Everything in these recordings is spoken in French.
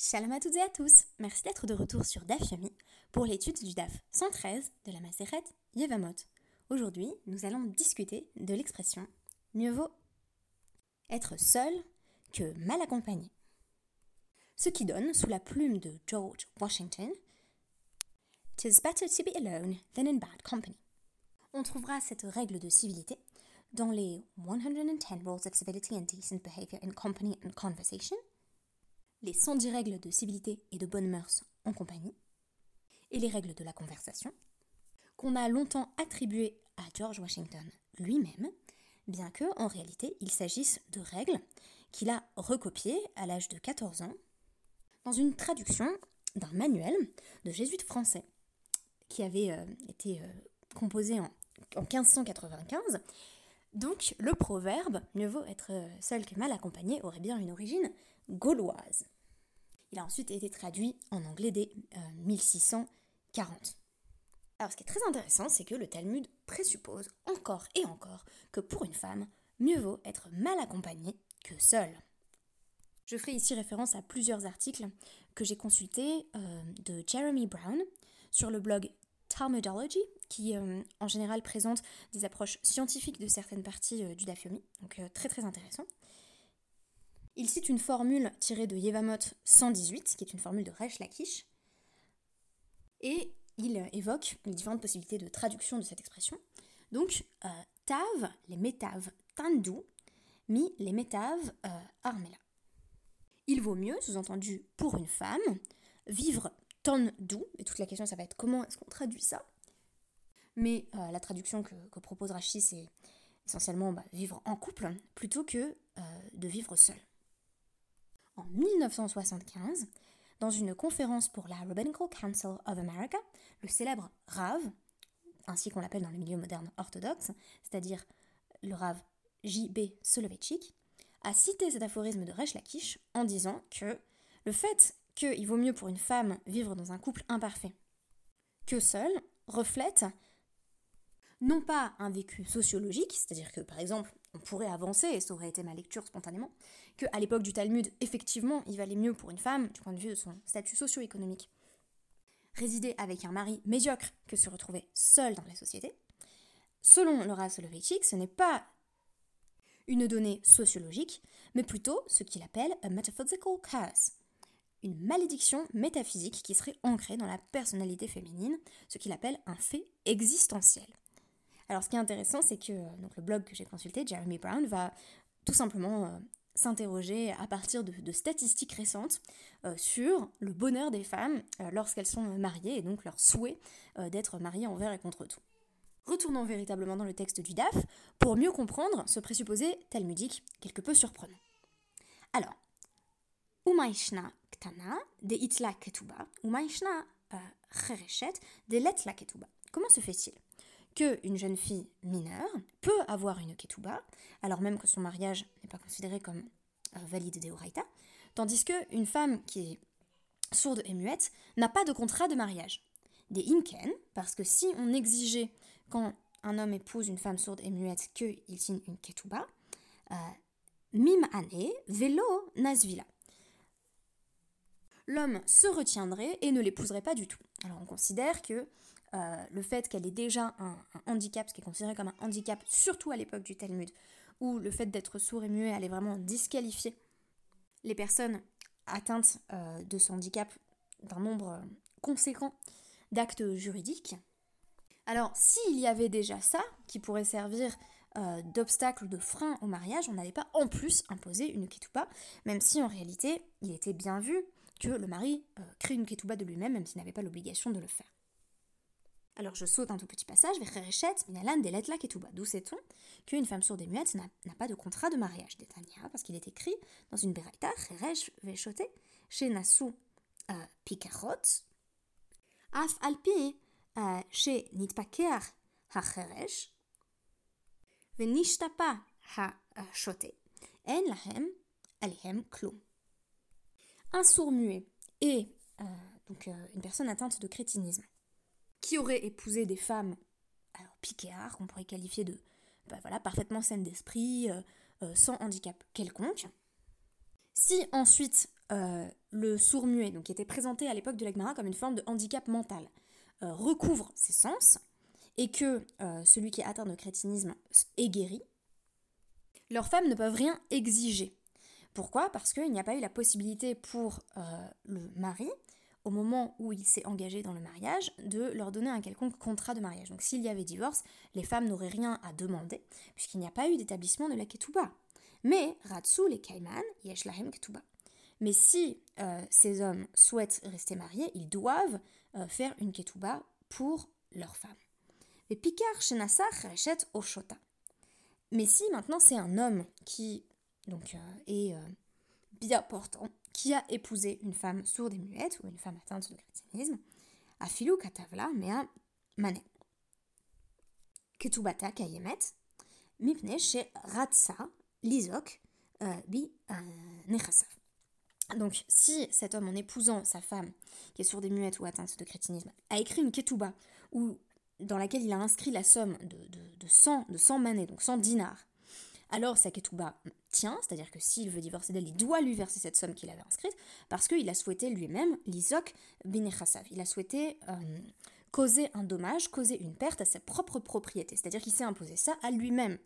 Shalom à toutes et à tous, merci d'être de retour sur DAF Yomi pour l'étude du DAF 113 de la Maseret Yevamot. Aujourd'hui, nous allons discuter de l'expression mieux vaut être seul que mal accompagné. Ce qui donne, sous la plume de George Washington, Tis better to be alone than in bad company. On trouvera cette règle de civilité dans les 110 Rules of Civility and Decent Behavior in Company and Conversation, les 110 règles de civilité et de bonne mœurs en compagnie, et les règles de la conversation, qu'on a longtemps attribuées à George Washington lui-même, bien que, en réalité, il s'agisse de règles qu'il a recopiées à l'âge de 14 ans dans une traduction d'un manuel de jésuites français qui avait euh, été euh, composé en, en 1595. Donc, le proverbe mieux vaut être seul que mal accompagné aurait bien une origine gauloise. Il a ensuite été traduit en anglais dès 1640. Alors ce qui est très intéressant, c'est que le Talmud présuppose encore et encore que pour une femme, mieux vaut être mal accompagnée que seule. Je ferai ici référence à plusieurs articles que j'ai consultés euh, de Jeremy Brown sur le blog Qui euh, en général présente des approches scientifiques de certaines parties euh, du Dafyomi, donc très très intéressant. Il cite une formule tirée de Yevamot 118, qui est une formule de Resh Lakish, et il évoque les différentes possibilités de traduction de cette expression. Donc, euh, tav, les métaves tandu, mi, les métaves euh, armela. Il vaut mieux, sous-entendu pour une femme, vivre tandu, et toute la question ça va être comment est-ce qu'on traduit ça Mais euh, la traduction que, propose Rashi, c'est essentiellement bah, vivre en couple plutôt que de vivre seul en 1975 dans une conférence pour la Rabbinical Council of America, le célèbre Rav, ainsi qu'on l'appelle dans le milieu moderne orthodoxe, c'est-à-dire le Rav J.B. Soloveitchik, a cité cet aphorisme de Resh Lakish en disant que le fait qu'il vaut mieux pour une femme vivre dans un couple imparfait que seul reflète non pas un vécu sociologique, c'est-à-dire que par exemple on pourrait avancer, et ça aurait été ma lecture spontanément, qu'à l'époque du Talmud, effectivement, il valait mieux pour une femme, du point de vue de son statut socio-économique, résider avec un mari médiocre que se retrouver seule dans la société. Selon Laura Soloveitchik, ce n'est pas une donnée sociologique, mais plutôt ce qu'il appelle a metaphysical curse, une malédiction métaphysique qui serait ancrée dans la personnalité féminine, ce qu'il appelle un fait existentiel. Alors ce qui est intéressant, c'est que donc, le blog que j'ai consulté, Jeremy Brown, va tout simplement euh, s'interroger à partir de, statistiques récentes euh, sur le bonheur des femmes euh, lorsqu'elles sont mariées et donc leur souhait d'être mariées envers et contre tout. Retournons véritablement dans le texte du DAF pour mieux comprendre ce présupposé talmudique quelque peu surprenant. Alors, De letla ketuba. Comment se fait-il qu'une jeune fille mineure peut avoir une ketouba, alors même que son mariage n'est pas considéré comme euh, valide des Horaïta, tandis qu'une femme qui est sourde et muette n'a pas de contrat de mariage? Des inken, parce que si on exigeait quand un homme épouse une femme sourde et muette qu'il signe une ketouba, euh, mim ane velo nasvila. L'homme se retiendrait et ne l'épouserait pas du tout. Alors on considère que euh, le fait qu'elle ait déjà un, handicap, ce qui est considéré comme un handicap, surtout à l'époque du Talmud, où le fait d'être sourd et muet allait vraiment disqualifier les personnes atteintes euh, de ce handicap d'un nombre conséquent d'actes juridiques. Alors, s'il y avait déjà ça, qui pourrait servir euh, d'obstacle ou de frein au mariage, on n'allait pas en plus imposer une ketouba, même si en réalité, il était bien vu que le mari crée une ketouba de lui-même, même s'il n'avait pas l'obligation de le faire. Alors je saute un tout petit passage Minalan, Deletla, Ketouba. D'où sait-on qu'une femme sourde et muette n'a pas de contrat de mariage? d'Etania, parce qu'il est écrit dans une Beraita, Reresh Veshote, chez Nassou euh, Pikarot, Af Alpi, euh, chez Nitpaker HaCheresh, Venishtapa HaShote, En Lahem, Alihem Klum. Un sourd muet et euh, donc une personne atteinte de crétinisme qui aurait épousé des femmes alors piquéards, qu'on pourrait qualifier de bah parfaitement saines d'esprit, euh, euh, sans handicap quelconque. Si ensuite le sourd-muet, donc qui était présenté à l'époque de l'Agmara comme une forme de handicap mental, recouvre ses sens et que celui qui est atteint de crétinisme est guéri, leurs femmes ne peuvent rien exiger. Pourquoi? Parce qu'il n'y a pas eu la possibilité pour le mari au moment où il s'est engagé dans le mariage, de leur donner un quelconque contrat de mariage. Donc s'il y avait divorce, les femmes n'auraient rien à demander, puisqu'il n'y a pas eu d'établissement de la ketouba. Mais Ratsu, les Kaiman, yesh lahem ketouba. Mais si euh, ces hommes souhaitent rester mariés, ils doivent euh, faire une ketouba pour leur femme. Mais Pikar Shenasar Rechet Oshota. Mais si maintenant c'est un homme qui donc, euh, est bien portant, qui a épousé une femme sourde et muette, ou une femme atteinte de christianisme, a filou katavla mea mané. Ketubata kayemet, mipne chez ratsa lizok euh, bi euh, nechasav. Donc, si cet homme, en épousant sa femme, qui est sourde et muette ou atteinte de crétinisme, a écrit une ketuba, ou dans laquelle il a inscrit la somme de, de, de 100, de 100 manées, donc 100 dinars, alors sa ketouba tient, c'est-à-dire que s'il veut divorcer d'elle, il doit lui verser cette somme qu'il avait inscrite, parce qu'il a souhaité lui-même, l'isok binechassav, il a souhaité euh, causer un dommage, causer une perte à sa propre propriété, c'est-à-dire qu'il s'est imposé ça à lui-même.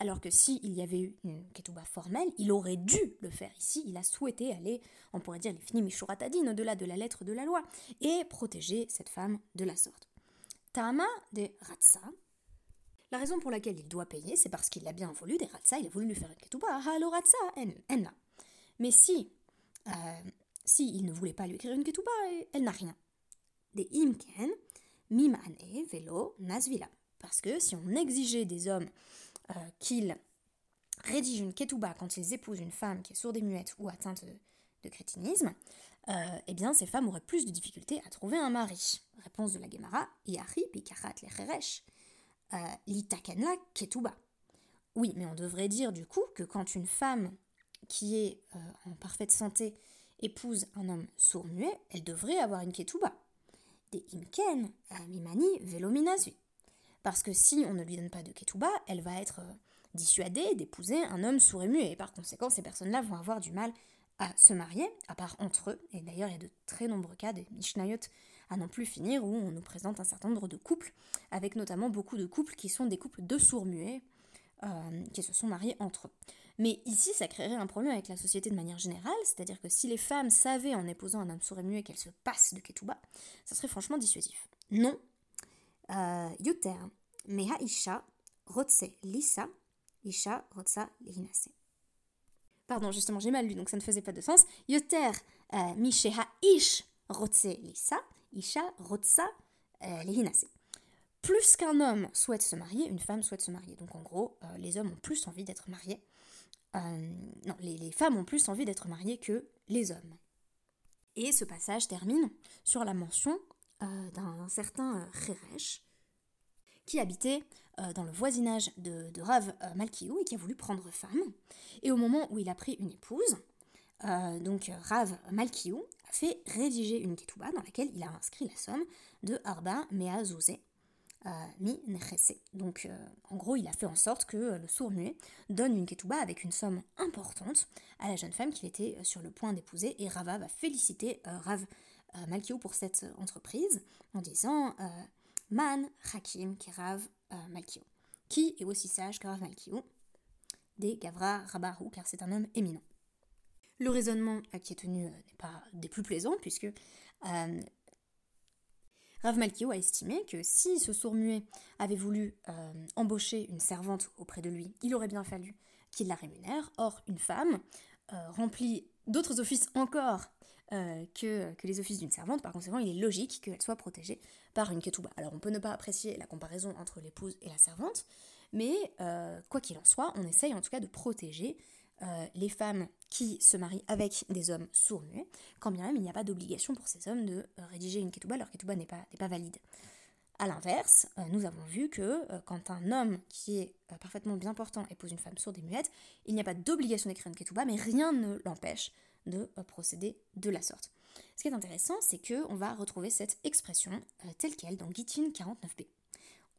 Alors que s'il y avait eu une ketouba formelle, il aurait dû le faire. Ici, il a souhaité aller, on pourrait dire les finis mishuratadin, au-delà de la lettre de la loi, et protéger cette femme de la sorte. Tama de Ratsa, la raison pour laquelle il doit payer, c'est parce qu'il l'a bien voulu, des Ratsa, il a voulu lui faire une ketouba, halo Ratsa, en Mais si, euh, si il ne voulait pas lui écrire une ketouba, elle n'a rien. Des imken, mimane, velo, nasvila. Parce que si on exigeait des hommes euh, qu'ils rédigent une ketouba quand ils épousent une femme qui est sourde et muette ou atteinte de, crétinisme, euh, eh bien ces femmes auraient plus de difficultés à trouver un mari. Réponse de la Gemara, Yahri pikarat lecheresh l'itakenla ketuba. Oui, mais on devrait dire du coup que quand une femme qui est euh, en parfaite santé épouse un homme sourd-muet, elle devrait avoir une ketuba. Des imken, mimani, velominazu. Parce que si on ne lui donne pas de ketuba, elle va être euh, dissuadée d'épouser un homme sourd et muet. Et par conséquent, ces personnes-là vont avoir du mal à se marier, à part entre eux. Et d'ailleurs, il y a de très nombreux cas, des Mishnayot à non plus finir, où on nous présente un certain nombre de couples, avec notamment beaucoup de couples qui sont des couples de sourds-muets, euh, qui se sont mariés entre eux. Mais ici, ça créerait un problème avec la société de manière générale, c'est-à-dire que si les femmes savaient en épousant un homme sourd et muet qu'elles se passent de ketouba, ça serait franchement dissuasif. Non. Euh, Yuter, meha isha, rotse lisa, isha rotsa lehinase. Pardon, justement, j'ai mal lu, donc ça ne faisait pas de sens. Yoter, euh, misheha ish, rotse lisa, Isha Rotsa euh, Lehinase. Plus qu'un homme souhaite se marier, une femme souhaite se marier. Donc en gros, euh, les hommes ont plus envie d'être mariés. Euh, non, les, femmes ont plus envie d'être mariées que les hommes. Et ce passage termine sur la mention d'un certain Cheresh qui habitait dans le voisinage de, de Rav Malkiou et qui a voulu prendre femme. Et au moment où il a pris une épouse, donc Rav Malkiou a fait rédiger une ketouba dans laquelle il a inscrit la somme de Arba Mea euh, mi Nechese. Donc euh, en gros, il a fait en sorte que euh, le sourd-muet donne une ketouba avec une somme importante à la jeune femme qu'il était sur le point d'épouser et Rava va féliciter Rav Malkiou pour cette entreprise en disant Man Hakim Kerav Malkiou, qui est aussi sage que Rav Malkiou, des Gavra Rabahu, car c'est un homme éminent. Le raisonnement qui est tenu euh, n'est pas des plus plaisants, puisque euh, Rav Malkiou a estimé que si ce sourd-muet avait voulu euh, embaucher une servante auprès de lui, il aurait bien fallu qu'il la rémunère. Or, une femme remplit d'autres offices encore que, que, les offices d'une servante, par conséquent, il est logique qu'elle soit protégée par une ketouba. Alors, on peut ne pas apprécier la comparaison entre l'épouse et la servante, mais quoi qu'il en soit, on essaye en tout cas de protéger euh, les femmes qui se marient avec des hommes sourds-muets, quand bien même il n'y a pas d'obligation pour ces hommes de euh, rédiger une ketouba, leur ketouba n'est pas, valide. A l'inverse, euh, nous avons vu que quand un homme qui est parfaitement bien portant épouse une femme sourde et muette, il n'y a pas d'obligation d'écrire une ketouba, mais rien ne l'empêche de procéder de la sorte. Ce qui est intéressant, c'est qu'on va retrouver cette expression telle qu'elle dans Gitin 49b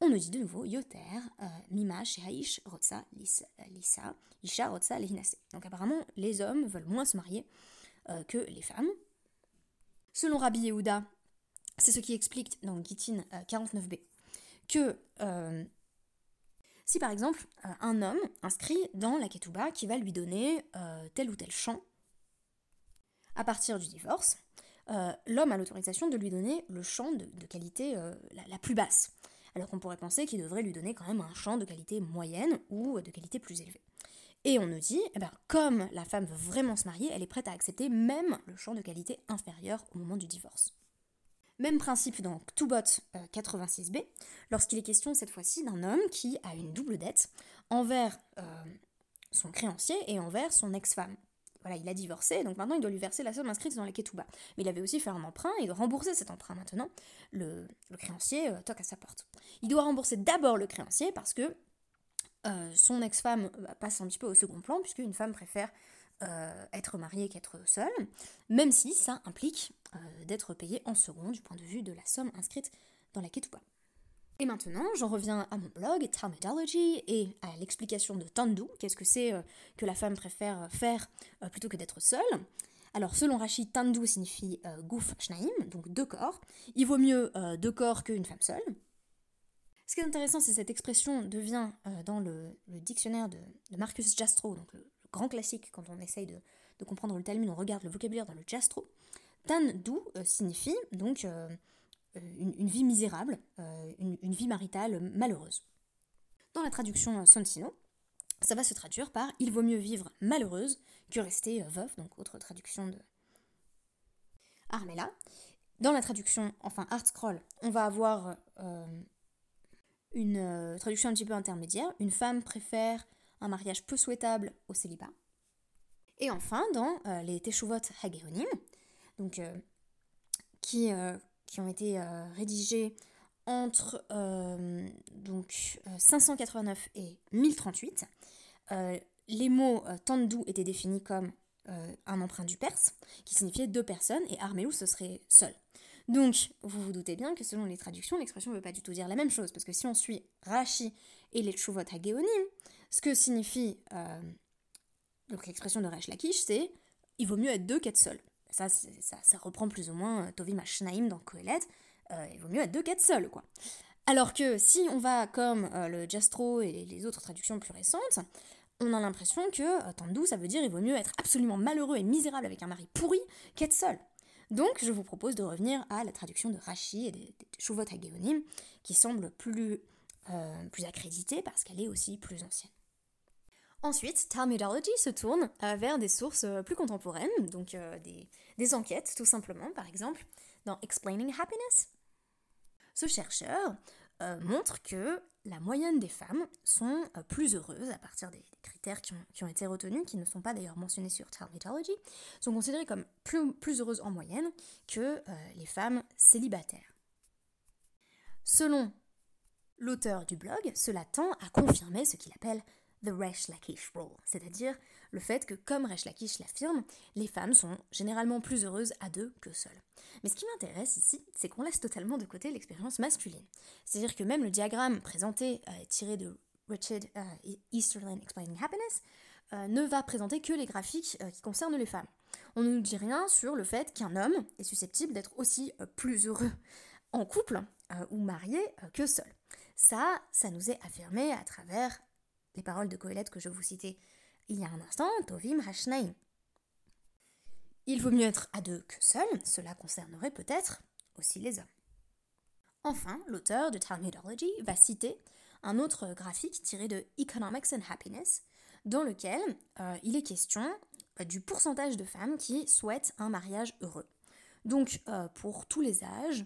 on nous dit de nouveau Yoter, euh, Mima, Shehaish, Rotsa, Lisa, Isha, Rotsa, Lehinase. Donc apparemment, les hommes veulent moins se marier que les femmes. Selon Rabbi Yehuda, c'est ce qui explique dans Gittin 49b que si par exemple un homme inscrit dans la ketouba qui va lui donner tel ou tel champ à partir du divorce, euh, l'homme a l'autorisation de lui donner le champ de, qualité euh, la, plus basse. Alors qu'on pourrait penser qu'il devrait lui donner quand même un champ de qualité moyenne ou de qualité plus élevée. Et on nous dit, eh ben, comme la femme veut vraiment se marier, elle est prête à accepter même le champ de qualité inférieur au moment du divorce. Même principe dans Ktubot 86b, lorsqu'il est question cette fois-ci d'un homme qui a une double dette envers euh, son créancier et envers son ex-femme voilà, il a divorcé, donc maintenant il doit lui verser la somme inscrite dans la ketouba. Mais il avait aussi fait un emprunt, il doit rembourser cet emprunt maintenant. Le, créancier euh, toque à sa porte. Il doit rembourser d'abord le créancier parce que euh, son ex-femme bah, passe un petit peu au second plan, puisque une femme préfère euh, être mariée qu'être seule, même si ça implique d'être payée en second du point de vue de la somme inscrite dans la ketouba. Et maintenant, j'en reviens à mon blog, Talmudology, et à l'explication de Tandu, qu'est-ce que c'est euh, que la femme préfère faire euh, plutôt que d'être seule. Alors, selon Rachid, Tandu signifie euh, Gouf Shnaim, donc deux corps. Il vaut mieux deux corps qu'une femme seule. Ce qui est intéressant, c'est cette expression devient dans le, dictionnaire de, Marcus Jastrow, donc le, grand classique quand on essaye de, comprendre le Talmud, on regarde le vocabulaire dans le Jastrow. Tandu signifie donc euh, une, vie misérable, euh, une, vie maritale malheureuse. Dans la traduction Sonsino, ça va se traduire par Il vaut mieux vivre malheureuse que rester euh, veuve, donc autre traduction de Armella. Dans la traduction, enfin Art Scroll, on va avoir une traduction un petit peu intermédiaire. Une femme préfère un mariage peu souhaitable au célibat. Et enfin, dans les Teshuvot Hageonim, donc, qui, qui ont été euh, rédigés entre euh, donc, 589 euh, et 1038. les mots tandou étaient définis comme un emprunt du perse, qui signifiait deux personnes, et armelou ce serait seul. Donc, vous vous doutez bien que selon les traductions, l'expression ne veut pas du tout dire la même chose, parce que si on suit Rashi et les Chuvot Hageonim, ce que signifie l'expression de Resh Lakish, c'est il vaut mieux être deux qu'être seul. Ça, ça, reprend plus ou moins euh, Tovim Ashnaim dans Kohelet. Euh, il vaut mieux être deux qu'être seul, quoi. Alors que si on va comme euh, le Jastro et les autres traductions plus récentes, on a l'impression que Tandou, ça veut dire il vaut mieux être absolument malheureux et misérable avec un mari pourri qu'être seul. Donc je vous propose de revenir à la traduction de Rashi et des, Shuvot Hageonim, qui semble plus, plus accréditée parce qu'elle est aussi plus ancienne. Ensuite, Talmudology se tourne euh, vers des sources euh, plus contemporaines, donc euh, des, enquêtes tout simplement, par exemple dans Explaining Happiness. Ce chercheur montre que la moyenne des femmes sont plus heureuses à partir des, critères qui ont, été retenus, qui ne sont pas d'ailleurs mentionnés sur Talmudology, sont considérées comme plus heureuses en moyenne que les femmes célibataires. Selon l'auteur du blog, cela tend à confirmer ce qu'il appelle the Resh Lakish rule, c'est-à-dire le fait que, comme Resh Lakish l'affirme, les femmes sont généralement plus heureuses à deux que seules. Mais ce qui m'intéresse ici, c'est qu'on laisse totalement de côté l'expérience masculine. C'est-à-dire que même le diagramme présenté, euh, tiré de Richard euh, Easterlin Explaining Happiness, euh, ne va présenter que les graphiques qui concernent les femmes. On ne nous dit rien sur le fait qu'un homme est susceptible d'être aussi plus heureux en couple ou marié que seul. Ça, ça nous est affirmé à travers les paroles de Coëlette que je vous citais il y a un instant, Tovim Hashnaim. Il vaut mieux être à deux que seul, cela concernerait peut-être aussi les hommes. Enfin, l'auteur de Talmudology va citer un autre graphique tiré de Economics and Happiness, dans lequel euh, il est question euh, du pourcentage de femmes qui souhaitent un mariage heureux. Donc, euh, pour tous les âges,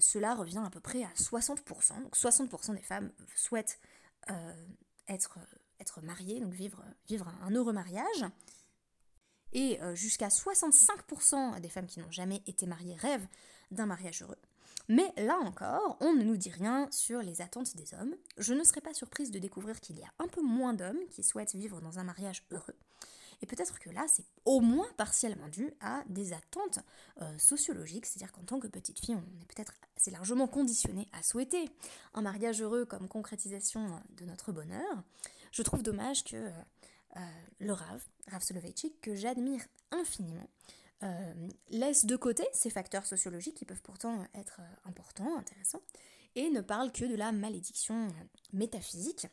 cela revient à peu près à 60%. Donc, 60% des femmes souhaitent être, être marié, donc vivre, vivre un heureux mariage. Et euh, jusqu'à 65% des femmes qui n'ont jamais été mariées rêvent d'un mariage heureux. Mais là encore, on ne nous dit rien sur les attentes des hommes. Je ne serais pas surprise de découvrir qu'il y a un peu moins d'hommes qui souhaitent vivre dans un mariage heureux. Et peut-être que là, c'est au moins partiellement dû à des attentes euh, sociologiques, c'est-à-dire qu'en tant que petite fille, on est peut-être assez largement conditionné à souhaiter un mariage heureux comme concrétisation euh, de notre bonheur. Je trouve dommage que euh, le Rav, Rav Soloveitchik, que j'admire infiniment, laisse de côté ces facteurs sociologiques qui peuvent pourtant être importants, intéressants, et ne parle que de la malédiction métaphysique.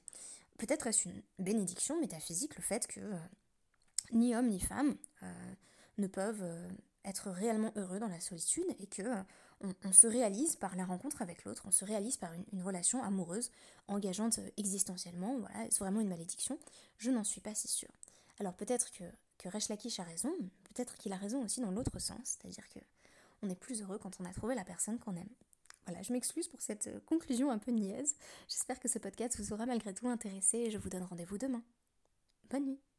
Peut-être est-ce une bénédiction métaphysique le fait que ni homme ni femme ne peuvent être réellement heureux dans la solitude et que on, se réalise par la rencontre avec l'autre, on se réalise par une, relation amoureuse, engageante euh, existentiellement, voilà, c'est vraiment une malédiction, je n'en suis pas si sûre. Alors peut-être que, que a raison, peut-être qu'il a raison aussi dans l'autre sens, c'est-à-dire que on est plus heureux quand on a trouvé la personne qu'on aime. Voilà, je m'excuse pour cette euh, conclusion un peu niaise. J'espère que ce podcast vous aura malgré tout intéressé et je vous donne rendez-vous demain. Bonne nuit